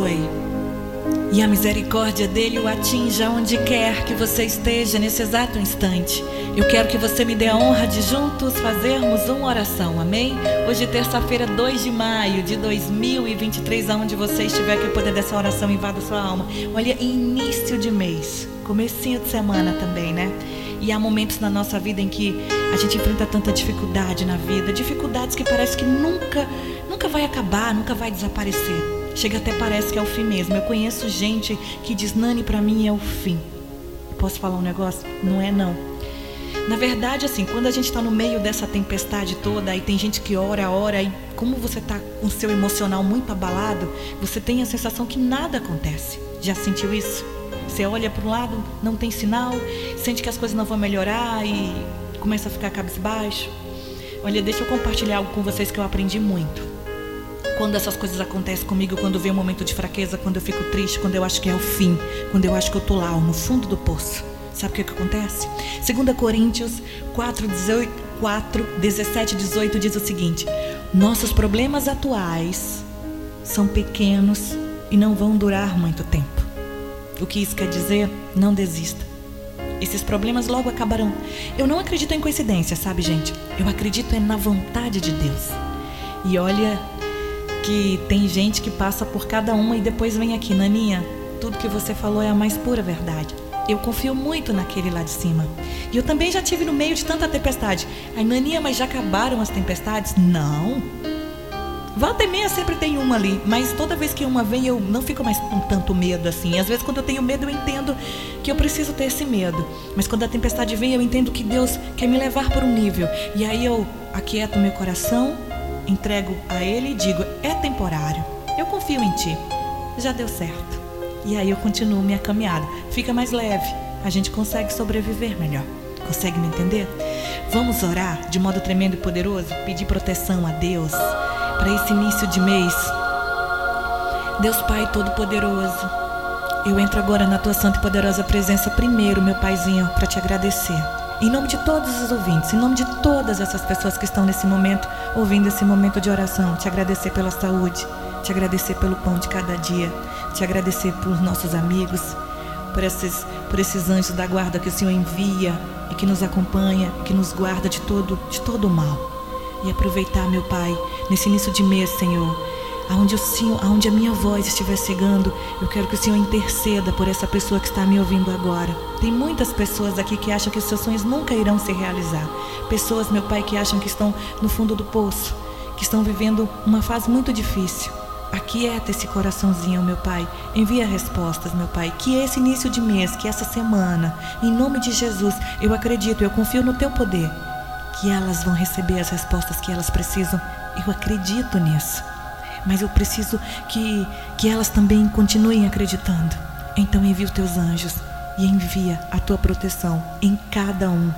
abençoe. E a misericórdia dele o atinja onde quer que você esteja nesse exato instante. Eu quero que você me dê a honra de juntos fazermos uma oração, amém? Hoje, terça-feira, 2 de maio de 2023, aonde você estiver, que o poder dessa oração invada sua alma. Olha, início de mês, comecinho de semana também, né? E há momentos na nossa vida em que a gente enfrenta tanta dificuldade na vida, dificuldades que parece que nunca, nunca vai acabar, nunca vai desaparecer. Chega até parece que é o fim mesmo. Eu conheço gente que diz Nani para mim é o fim. Posso falar um negócio? Não é não. Na verdade, assim, quando a gente está no meio dessa tempestade toda, e tem gente que ora, ora, e como você está com o seu emocional muito abalado, você tem a sensação que nada acontece. Já sentiu isso? Você olha para um lado, não tem sinal, sente que as coisas não vão melhorar e começa a ficar cabisbaixo. Olha, deixa eu compartilhar algo com vocês que eu aprendi muito quando essas coisas acontecem comigo, quando vem um momento de fraqueza, quando eu fico triste, quando eu acho que é o fim, quando eu acho que eu tô lá, no fundo do poço. Sabe o que, que acontece? 2 Coríntios 4, 18, 4, 17 18 diz o seguinte: Nossos problemas atuais são pequenos e não vão durar muito tempo. O que isso quer dizer? Não desista. Esses problemas logo acabarão. Eu não acredito em coincidência, sabe, gente? Eu acredito é na vontade de Deus. E olha, que tem gente que passa por cada uma e depois vem aqui, Naninha, tudo que você falou é a mais pura verdade. Eu confio muito naquele lá de cima. E eu também já tive no meio de tanta tempestade. Ai, Naninha, mas já acabaram as tempestades? Não. Volta e meia sempre tem uma ali, mas toda vez que uma vem eu não fico mais com tanto medo assim. Às vezes quando eu tenho medo eu entendo que eu preciso ter esse medo, mas quando a tempestade vem eu entendo que Deus quer me levar para um nível. E aí eu aquieto meu coração entrego a Ele e digo: é temporário, eu confio em Ti, já deu certo. E aí eu continuo minha caminhada, fica mais leve, a gente consegue sobreviver melhor. Consegue me entender? Vamos orar de modo tremendo e poderoso, pedir proteção a Deus para esse início de mês. Deus Pai Todo-Poderoso, eu entro agora na tua santa e poderosa presença primeiro, meu Paizinho, para te agradecer. Em nome de todos os ouvintes, em nome de todas essas pessoas que estão nesse momento, ouvindo esse momento de oração, te agradecer pela saúde, te agradecer pelo pão de cada dia, te agradecer por nossos amigos, por esses, por esses anjos da guarda que o Senhor envia e que nos acompanha, que nos guarda de todo, de todo o mal. E aproveitar, meu Pai, nesse início de mês, Senhor, aonde o Senhor, aonde a minha voz estiver chegando, eu quero que o Senhor interceda por essa pessoa que está me ouvindo agora. Tem muitas pessoas aqui que acham que os seus sonhos nunca irão se realizar. Pessoas, meu Pai, que acham que estão no fundo do poço, que estão vivendo uma fase muito difícil. Aquieta esse coraçãozinho, meu Pai. Envia respostas, meu Pai. Que esse início de mês, que essa semana, em nome de Jesus, eu acredito, eu confio no Teu poder, que elas vão receber as respostas que elas precisam. Eu acredito nisso mas eu preciso que, que elas também continuem acreditando. Então envia os teus anjos e envia a tua proteção em cada um,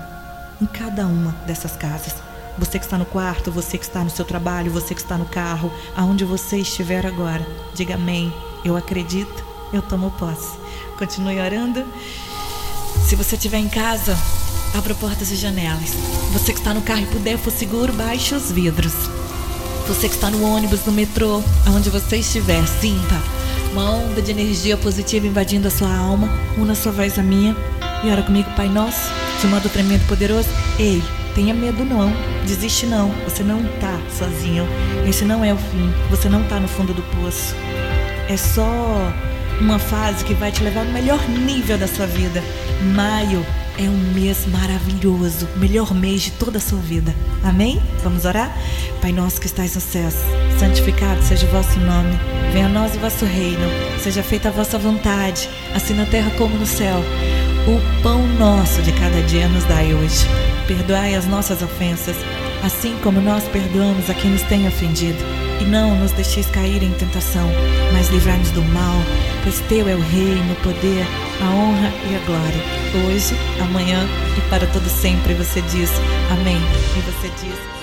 em cada uma dessas casas. Você que está no quarto, você que está no seu trabalho, você que está no carro, aonde você estiver agora, diga amém. Eu acredito, eu tomo posse. Continue orando. Se você estiver em casa, abra portas e janelas. Você que está no carro e puder, for seguro, baixe os vidros. Você que está no ônibus, no metrô, aonde você estiver, sinta uma onda de energia positiva invadindo a sua alma. Una sua voz à minha e ora comigo, Pai Nosso, de modo tremendo poderoso. Ei, tenha medo não, desiste não. Você não está sozinho. Esse não é o fim. Você não está no fundo do poço. É só uma fase que vai te levar ao melhor nível da sua vida. Maio é um mês maravilhoso, melhor mês de toda a sua vida. Amém? Vamos orar? Pai nosso que estais nos céus, santificado seja o vosso nome. Venha a nós o vosso reino. Seja feita a vossa vontade, assim na terra como no céu. O pão nosso de cada dia nos dai hoje. Perdoai as nossas ofensas, assim como nós perdoamos a quem nos tem ofendido. E não nos deixeis cair em tentação, mas livrai-nos do mal, pois teu é o reino, o poder, a honra e a glória, hoje, amanhã e para todo sempre. Você diz amém. E você diz